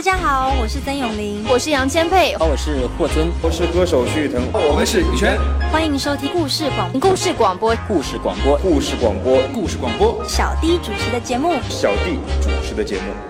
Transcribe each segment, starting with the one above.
大家好，我是曾永林，我是杨千佩，哦、我是霍尊，我是歌手徐誉腾，我们是羽泉，欢迎收听故事广故事广播，故事广播，故事广播，故事广播，小弟主持的节目，小弟主持的节目。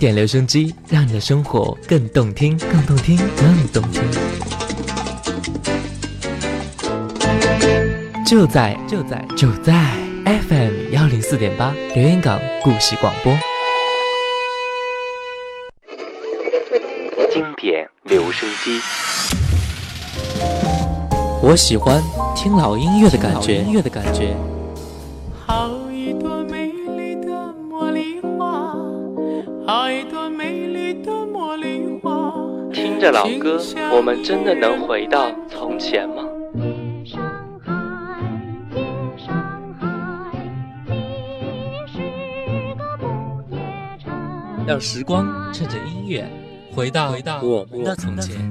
点留声机，让你的生活更动听，更动听，更动听。就在就在就在 FM 幺零四点八，留言港故事广播。经典留声机，我喜欢听老音乐的感觉。老音乐的感觉。美丽的茉莉花。听着老歌，我们真的能回到从前吗？让时光趁着音乐，回到我们的从前。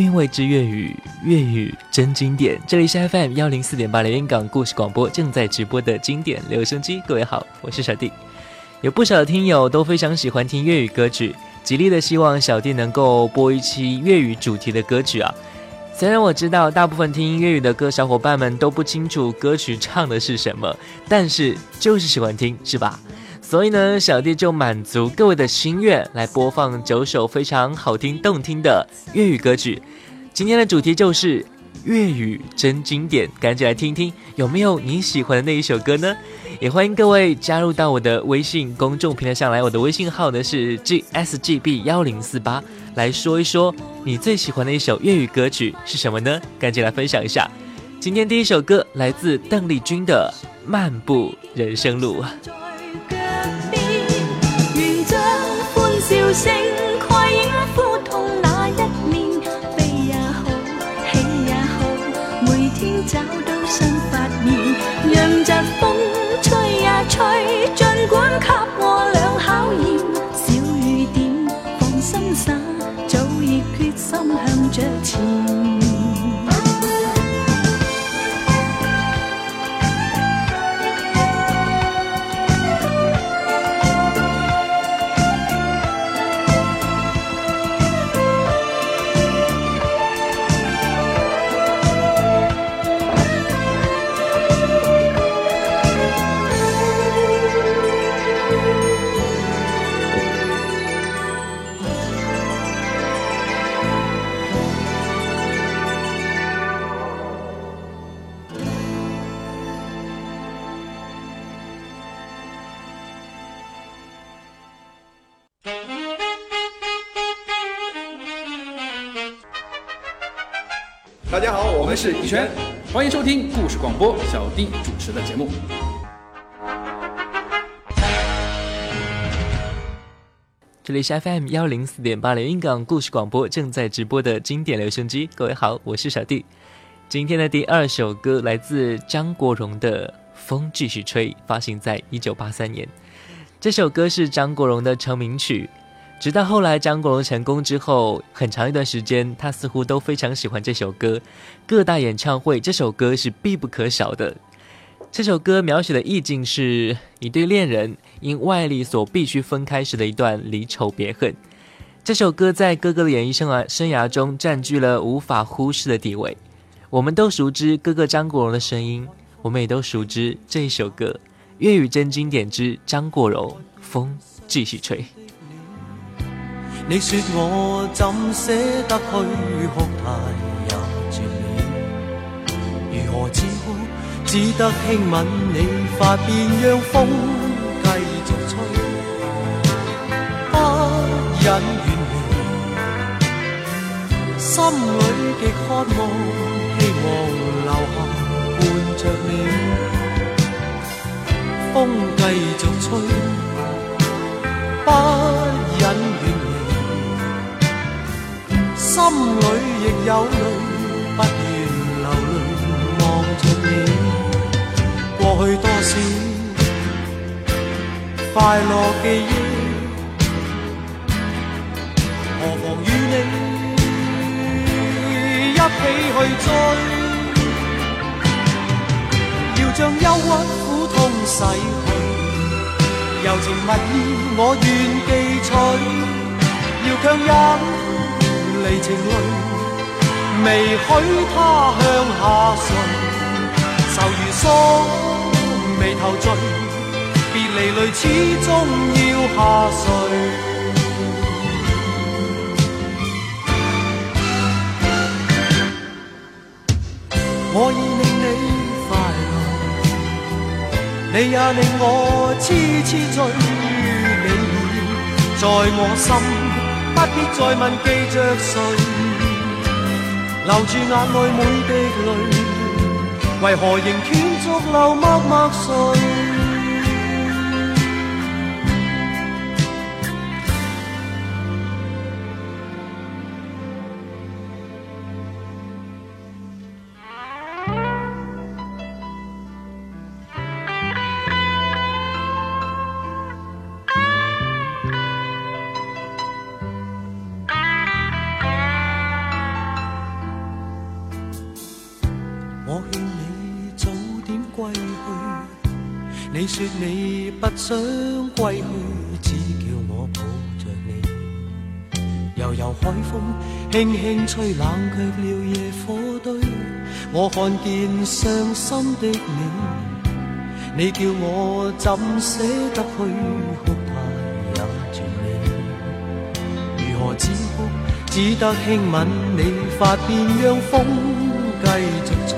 韵味之粤语，粤语真经典。这里是 FM 幺零四点八连云港故事广播，正在直播的经典留声机。各位好，我是小弟。有不少的听友都非常喜欢听粤语歌曲，极力的希望小弟能够播一期粤语主题的歌曲啊。虽然我知道大部分听粤语的歌小伙伴们都不清楚歌曲唱的是什么，但是就是喜欢听，是吧？所以呢，小弟就满足各位的心愿，来播放九首非常好听、动听的粤语歌曲。今天的主题就是粤语真经典，赶紧来听一听有没有你喜欢的那一首歌呢？也欢迎各位加入到我的微信公众平台上来，我的微信号呢是 g s g b 幺零四八，来说一说你最喜欢的一首粤语歌曲是什么呢？赶紧来分享一下。今天第一首歌来自邓丽君的《漫步人生路》。愿将欢笑声。弟主持的节目，这里是 FM 幺零四点八连云港故事广播正在直播的经典留声机。各位好，我是小弟。今天的第二首歌来自张国荣的《风继续吹》，发行在一九八三年。这首歌是张国荣的成名曲，直到后来张国荣成功之后，很长一段时间他似乎都非常喜欢这首歌。各大演唱会这首歌是必不可少的。这首歌描写的意境是一对恋人因外力所必须分开时的一段离愁别恨。这首歌在哥哥的演艺生涯生涯中占据了无法忽视的地位。我们都熟知哥哥张国荣的声音，我们也都熟知这一首歌《粤语真经典之张国荣》。风继续吹。你说我怎舍得去只得轻吻你发边，让风继续吹，不忍远离，心里极渴望，希望留下伴着你。风继续吹，不忍远离，心里亦有泪。去多少快乐记忆，何妨与你一起去追？要将忧郁苦痛洗去，柔情蜜意我愿记取。要强忍离情泪，未许它向下垂。愁如霜。眉头聚，别离泪始终要下垂。我已令你快乐，你也令我痴痴醉。你已在我心，不必再问记着谁。留住眼内每滴泪，为何仍？独流默默垂。归去，你说你不想归去，只叫我抱着你。悠悠海风轻轻吹，冷却了夜火堆。我看见伤心的你，你叫我怎舍得去哭？他也绝你。如何只哭？只得轻吻你发边，让风继续。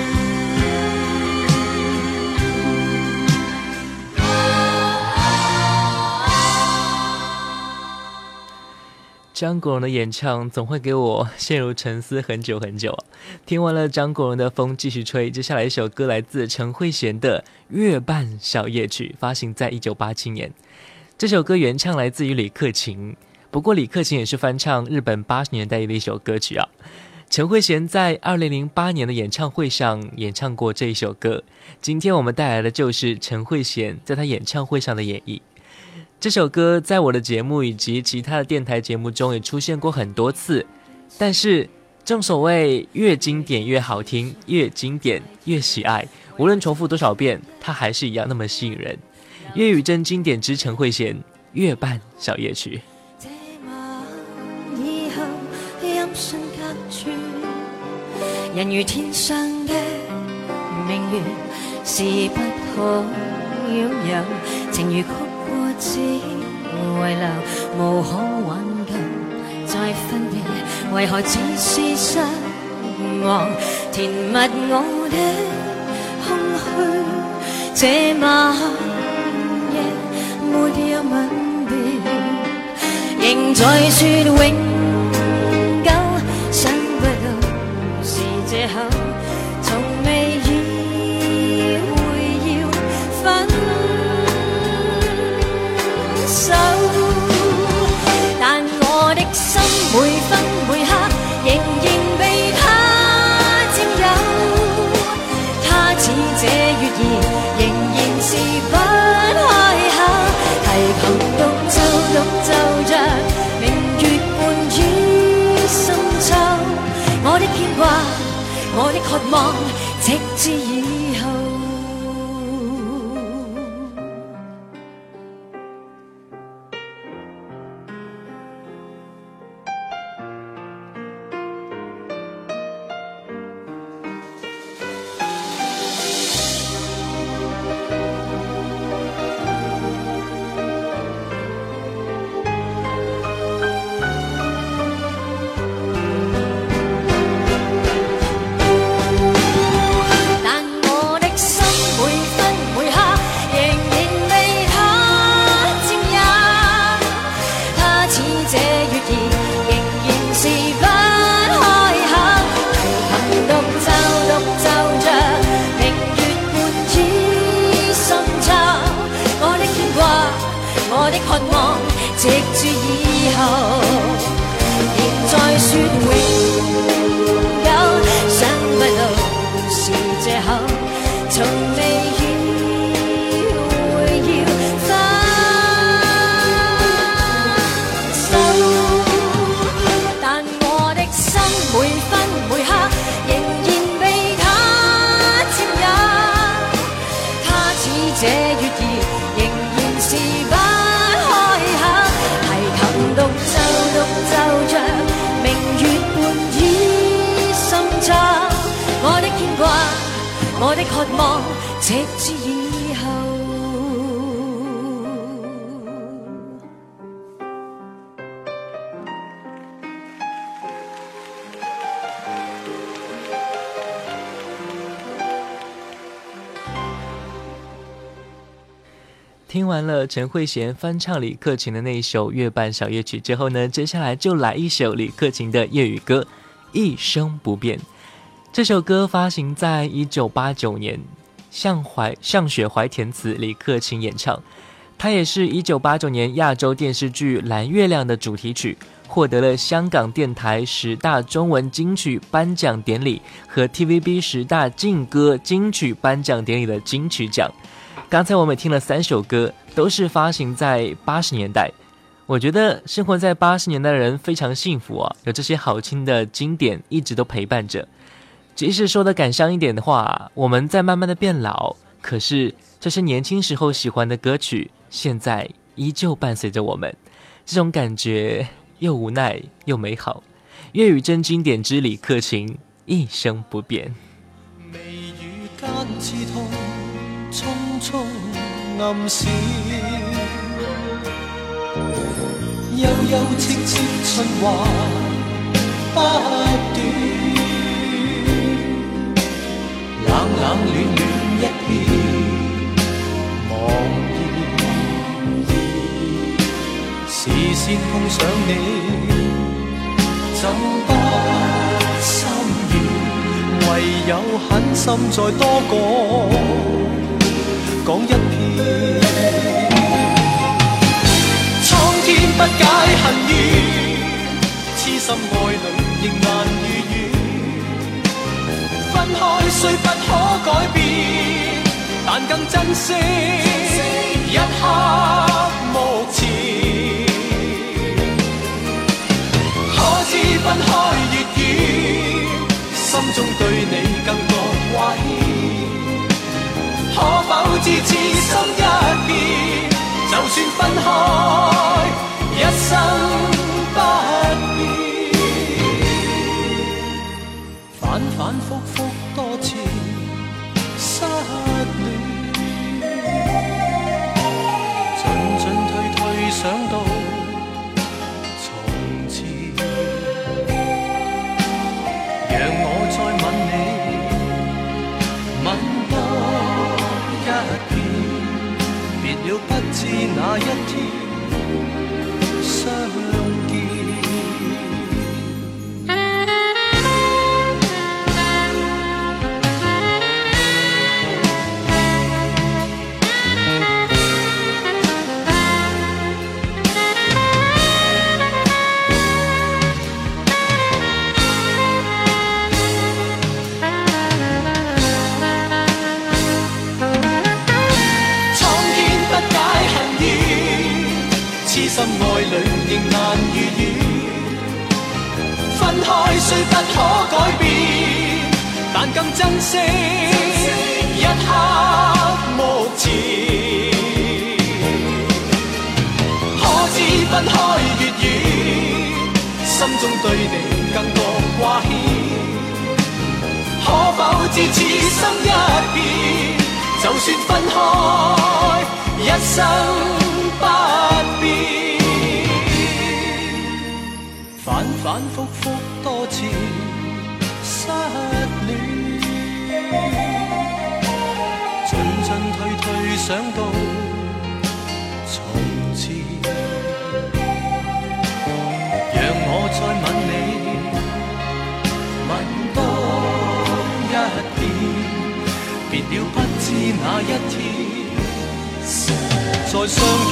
张国荣的演唱总会给我陷入沉思很久很久。听完了张国荣的《风继续吹》，接下来一首歌来自陈慧娴的《月半小夜曲》，发行在一九八七年。这首歌原唱来自于李克勤，不过李克勤也是翻唱日本八十年代的一首歌曲啊。陈慧娴在二零零八年的演唱会上演唱过这一首歌。今天我们带来的就是陈慧娴在她演唱会上的演绎。这首歌在我的节目以及其他的电台节目中也出现过很多次，但是正所谓越经典越好听，越经典越喜爱，无论重复多少遍，它还是一样那么吸引人。粤语真经典之陈慧娴《月半小夜曲》。只遗留无可挽救，再分别，為何只是失望？填密我的空虛，這晚夜没有吻別，仍在说永久，想不到是借口。独就独奏着明月伴于深秋，我的牵挂，我的渴望，直至以。望，以后。听完了陈慧娴翻唱李克勤的那一首《月半小夜曲》之后呢，接下来就来一首李克勤的粤语歌，《一生不变》。这首歌发行在一九八九年，向怀向雪怀填词，李克勤演唱。它也是一九八九年亚洲电视剧《蓝月亮》的主题曲，获得了香港电台十大中文金曲颁奖典礼和 TVB 十大劲歌金曲颁奖典礼的金曲奖。刚才我们听了三首歌，都是发行在八十年代。我觉得生活在八十年代的人非常幸福啊，有这些好听的经典一直都陪伴着。即使说的感伤一点的话，我们在慢慢的变老，可是这些年轻时候喜欢的歌曲，现在依旧伴随着我们，这种感觉又无奈又美好。粤语真经典之李克勤，一生不变。眉宇间刺痛，匆匆暗悠悠不冷冷暖暖一片茫然，视线碰上你，怎不心软？唯有狠心再多讲，讲一遍。苍天不解恨怨，痴心爱侣亦难。分开虽不可改变，但更珍惜一刻目前。可知分开越远，心中对你更觉挂牵。可否知痴心一片，就算分开。反反覆覆多次失恋，进进退退想到从前，让我再吻你，吻多一遍，别了不知哪一天。虽不可改变，但更珍惜一刻目前。可知分开越远，心中对你更觉挂牵。可否知痴心一片，就算分开，一生不变。反反复复多次失恋，进进退退想到从前，让我再吻你，吻多一遍，别了不知哪一天再相见。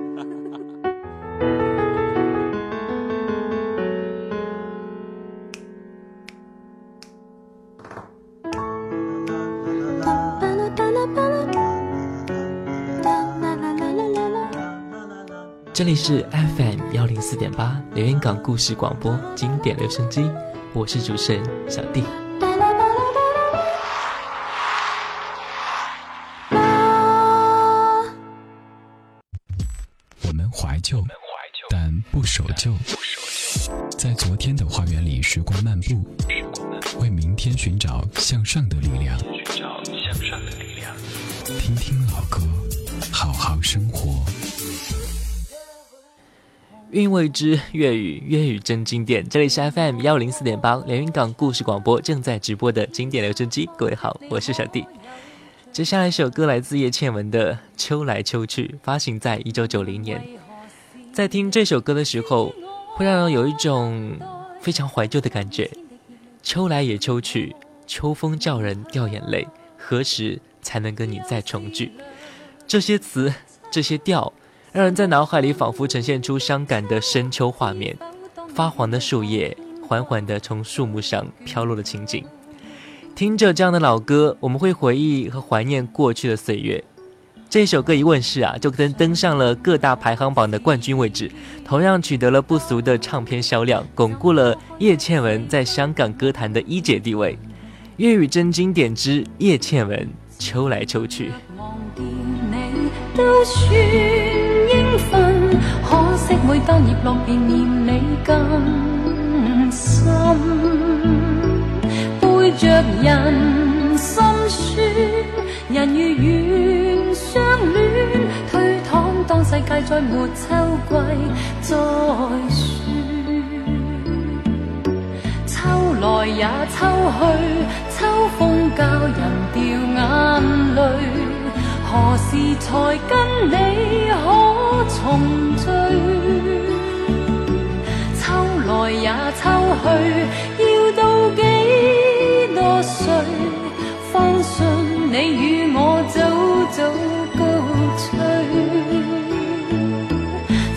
卫视 FM 幺零四点八，留言港故事广播，经典留声机，我是主持人小弟。我们怀旧，但不守旧，在昨天的花园里时光漫步，为明天寻找向上。韵味之粤语，粤语真经典。这里是 FM 幺零四点八，连云港故事广播正在直播的经典留声机。各位好，我是小弟。接下来一首歌来自叶倩文的《秋来秋去》，发行在一九九零年。在听这首歌的时候，会让人有一种非常怀旧的感觉。秋来也秋去，秋风叫人掉眼泪，何时才能跟你再重聚？这些词，这些调。让人在脑海里仿佛呈现出伤感的深秋画面，发黄的树叶缓缓地从树木上飘落的情景。听着这样的老歌，我们会回忆和怀念过去的岁月。这首歌一问世啊，就登登上了各大排行榜的冠军位置，同样取得了不俗的唱片销量，巩固了叶倩文在香港歌坛的一姐地位。粤语真经典之叶倩文《秋来秋去》。分，可惜每当叶落，便念你更深，背着人心酸，人如愿相恋，推搪当世界再没秋季再算，秋来也秋去，秋风教人掉眼泪。何时才跟你？重聚，秋来也秋去，要到几多岁？方信你与我早早告吹。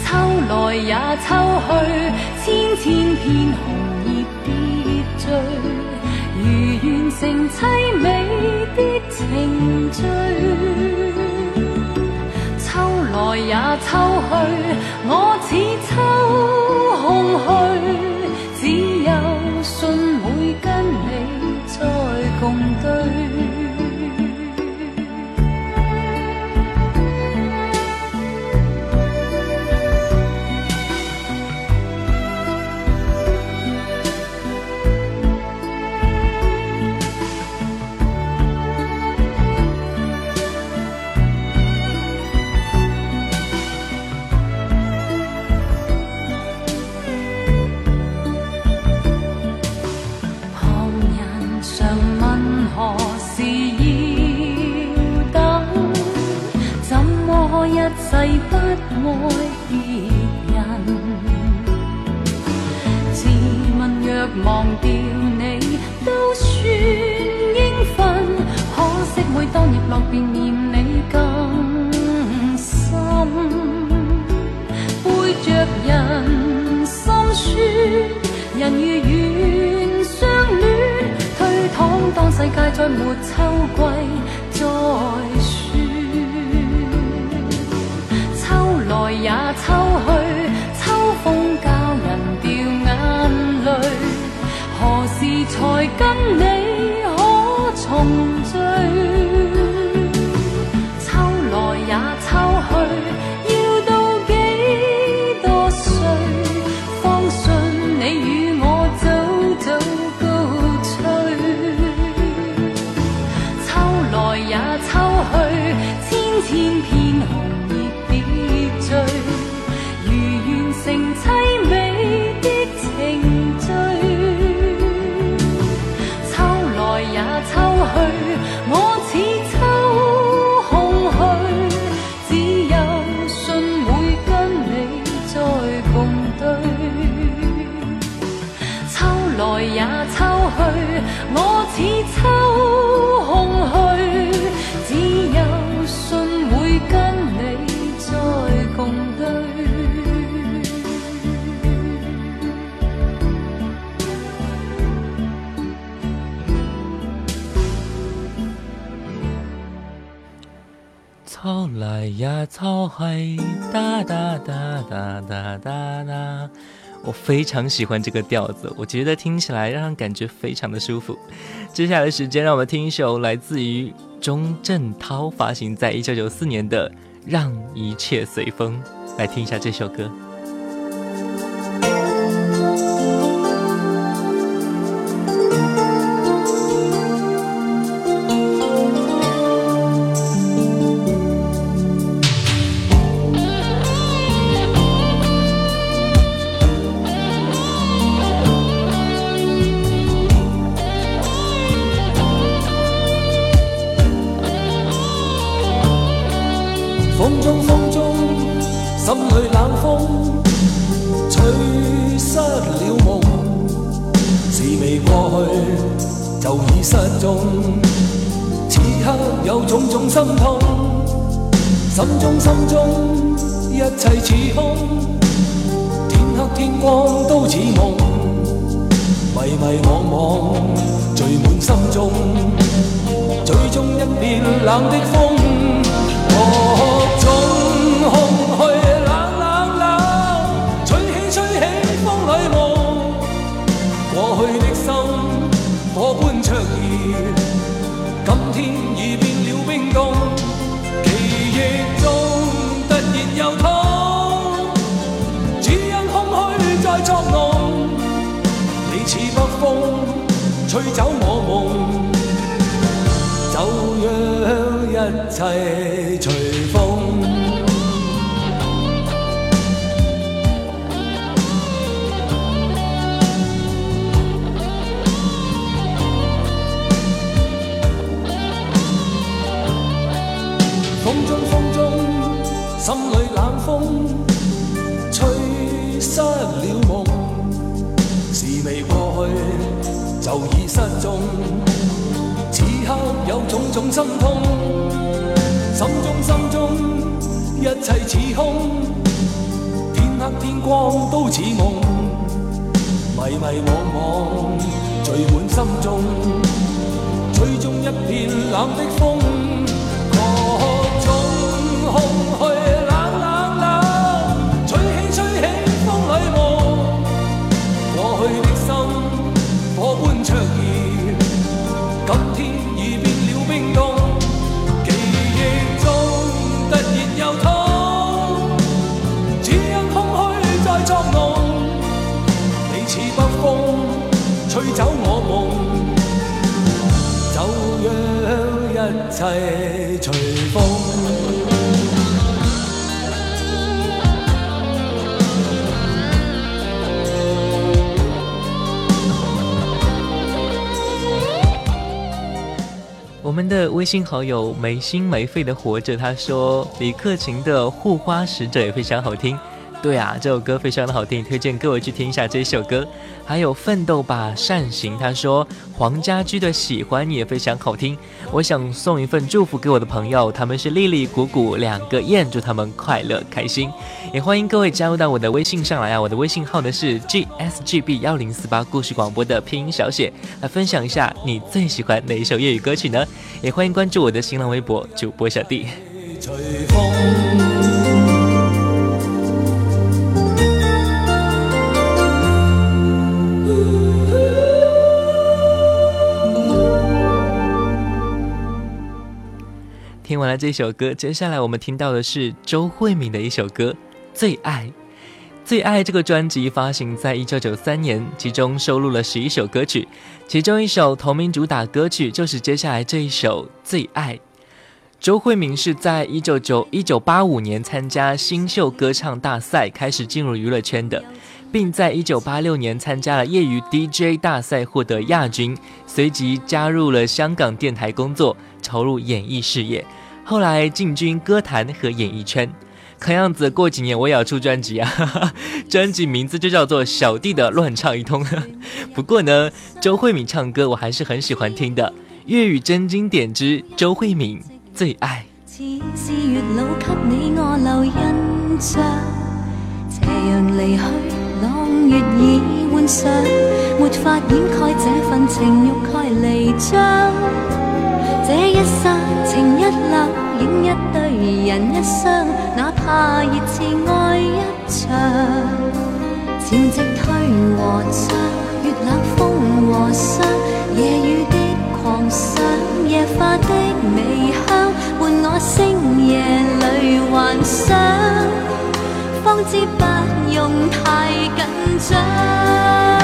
秋来也秋去，千千片红叶跌聚，如愿成凄美的情聚。来也秋去，我似秋空虚，只有信会跟你再共对。忘掉你都算应份，可惜每当叶落便念你更深，背着人心酸，人如愿相恋，推搪当世界再没秋季再算，秋来也秋去，秋风。才跟你可重聚。哒哒哒哒哒哒哒，我非常喜欢这个调子，我觉得听起来让人感觉非常的舒服。接下来的时间，让我们听一首来自于钟镇涛发行在一九九四年的《让一切随风》，来听一下这首歌。心里冷风吹失了梦，是未过去就已失踪。此刻有种种心痛，心中心中一切似空，天黑天光都似梦，迷迷惘惘聚满心中，最终一片冷的风，各种。走我梦，就让一切随。早已失踪，此刻有种种心痛，心中心中一切似空，天黑天光都似梦，迷迷惘惘聚满心中，吹中一片冷的风。切随风。我们的微信好友没心没肺的活着，他说李克勤的护花使者也非常好听。对啊，这首歌非常的好听，推荐各位去听一下这首歌。还有《奋斗吧，善行》，他说黄家驹的《喜欢》也非常好听。我想送一份祝福给我的朋友，他们是丽丽、谷谷两个燕，祝他们快乐开心。也欢迎各位加入到我的微信上来啊，我的微信号呢是 g s g b 幺零四八故事广播的拼音小写。来分享一下你最喜欢哪一首粤语歌曲呢？也欢迎关注我的新浪微博主播小弟。听完了这首歌，接下来我们听到的是周慧敏的一首歌《最爱》。《最爱》这个专辑发行在一九九三年，其中收录了十一首歌曲，其中一首同名主打歌曲就是接下来这一首《最爱》。周慧敏是在一九九一九八五年参加新秀歌唱大赛开始进入娱乐圈的。并在一九八六年参加了业余 DJ 大赛，获得亚军，随即加入了香港电台工作，投入演艺事业。后来进军歌坛和演艺圈，看样子过几年我也要出专辑啊！专辑名字就叫做《小弟的乱唱一通》。不过呢，周慧敏唱歌我还是很喜欢听的，粤语真经典之周慧敏最爱。朗月已换上，没法掩盖这份情欲盖弥彰。这一刹情一缕，影一对人一双，哪怕热炽爱一场。潮汐退和涨，月冷风和霜。夜雨的狂想，夜花的微香，伴我星夜里幻想。方知不用太紧张。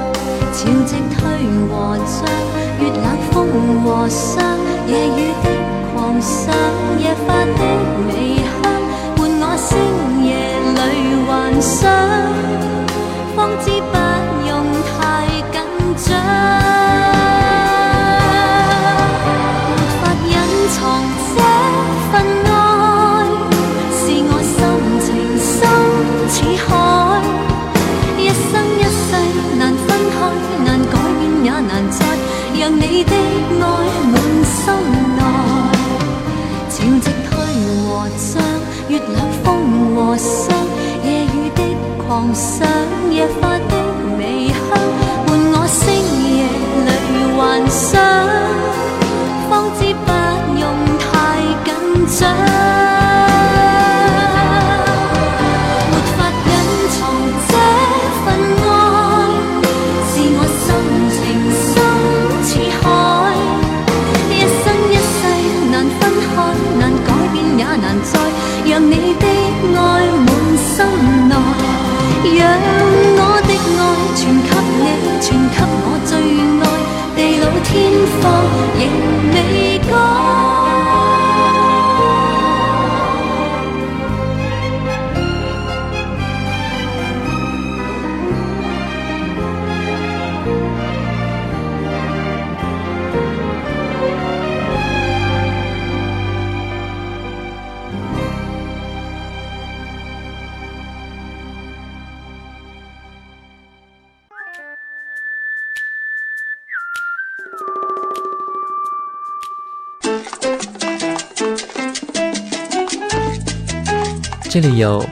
潮汐退和涨，月冷风和霜，夜雨的狂想，夜花的微香，伴我星夜里幻想，方知不用太紧张。想一花。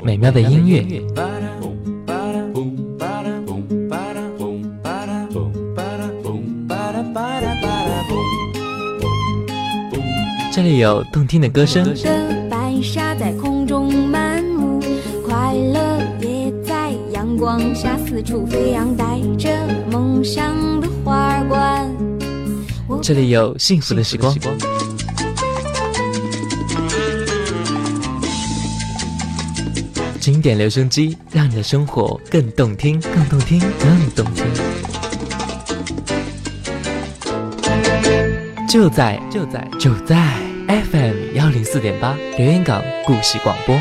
美妙的音乐，这里有动听的歌声。这里有幸福的时光。经典留声机，让你的生活更动听，更动听，更动听。就在就在就在 FM 幺零四点八，留言港故事广播。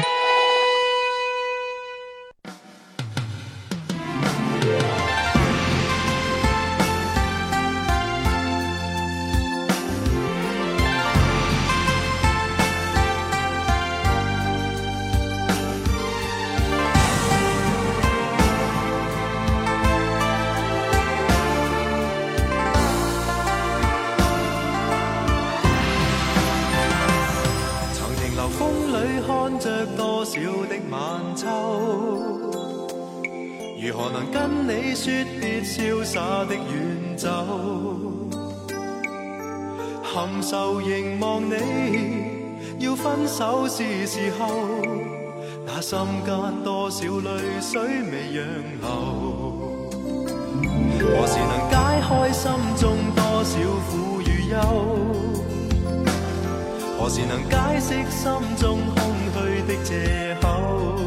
你要分手是时候，那心间多少泪水未让流。何时能解开心中多少苦与忧？何时能解释心中空虚的借口？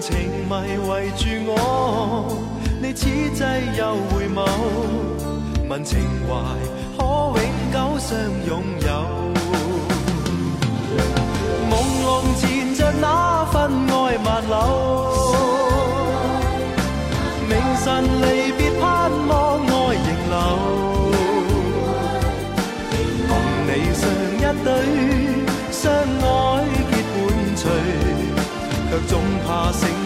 情迷围住我，你此际又回眸，问情怀。久相拥有，朦胧缠着那份爱万缕，明晨离别盼望爱仍留，共你双一对，相爱结伴随，却总怕醒。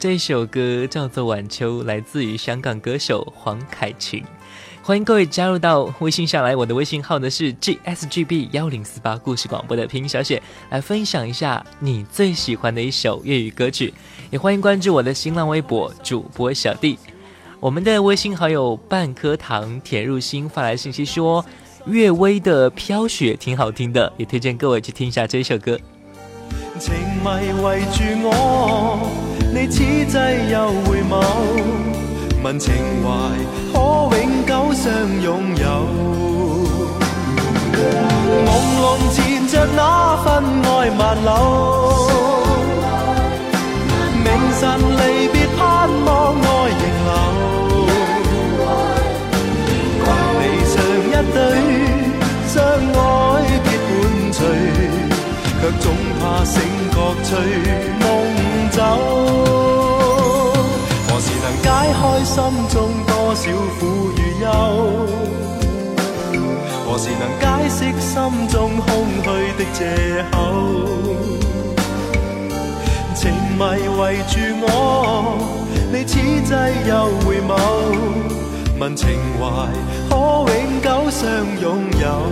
这首歌叫做《晚秋》，来自于香港歌手黄凯芹。欢迎各位加入到微信上来，我的微信号呢是 G S G B 幺零四八故事广播的拼音小写，来分享一下你最喜欢的一首粤语歌曲。也欢迎关注我的新浪微博主播小弟。我们的微信好友半颗糖甜入心发来信息说，岳微的飘雪挺好听的，也推荐各位去听一下这首歌。住我。此际又回眸，问情怀可永久相拥有。朦胧缠着那份爱万缕，明晨离别盼望爱仍留。共你上一对相爱结伴随，却总怕醒觉随梦走。心中多少苦与忧，何时能解释心中空虚的借口？情迷围住我，你此际又回眸，问情怀可永久相拥有？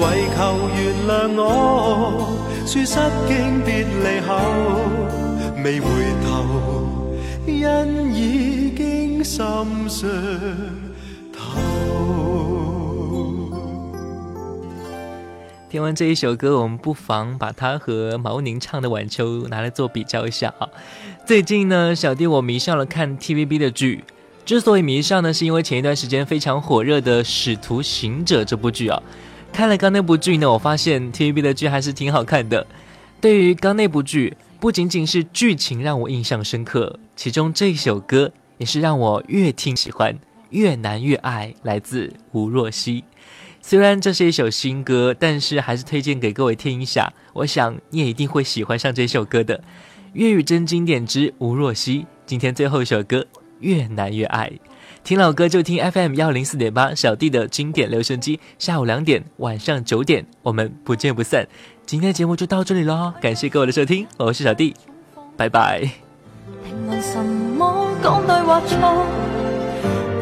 为求原谅我，说失经别离后，未回头。已心听完这一首歌，我们不妨把它和毛宁唱的《晚秋》拿来做比较一下啊。最近呢，小弟我迷上了看 TVB 的剧，之所以迷上呢，是因为前一段时间非常火热的《使徒行者》这部剧啊。看了刚那部剧呢，我发现 TVB 的剧还是挺好看的。对于刚那部剧，不仅仅是剧情让我印象深刻。其中这一首歌也是让我越听喜欢，越难越爱，来自吴若希。虽然这是一首新歌，但是还是推荐给各位听一下，我想你也一定会喜欢上这首歌的。粤语真经典之吴若希，今天最后一首歌《越难越爱》，听老歌就听 FM 幺零四点八，小弟的经典留声机，下午两点，晚上九点，我们不见不散。今天的节目就到这里喽，感谢各位的收听，我是小弟，拜拜。评论什么讲对或错，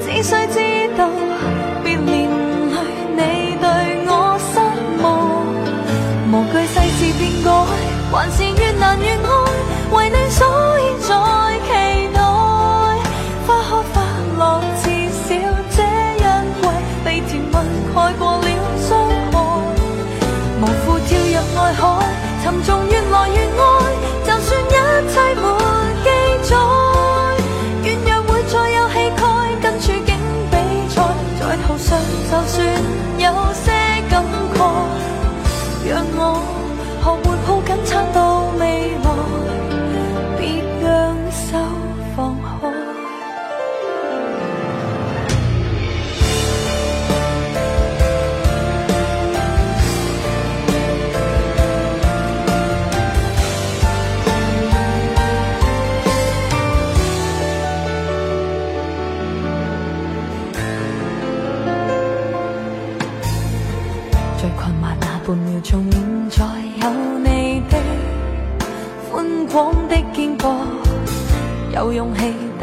只需知道，别连累你对我失望。无惧世事变改，还是越难越爱。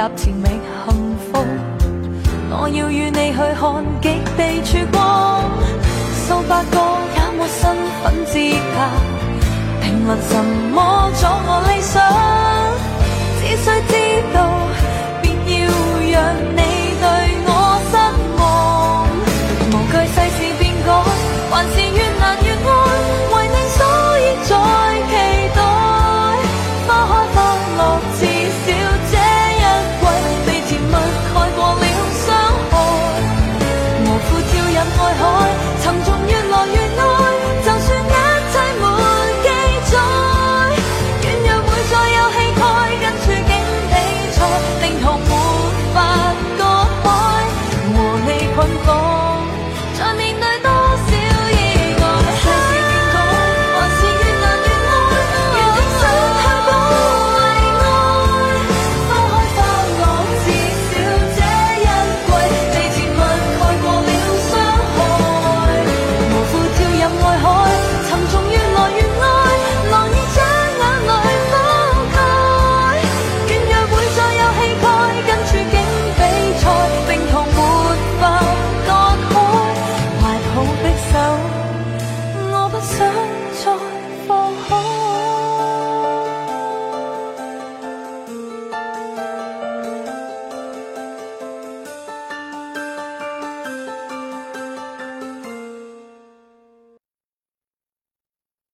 立前觅幸福，我要与你去看极地曙光。数百个也没身份资格，评论什么阻我理想？只需知道，便要让你。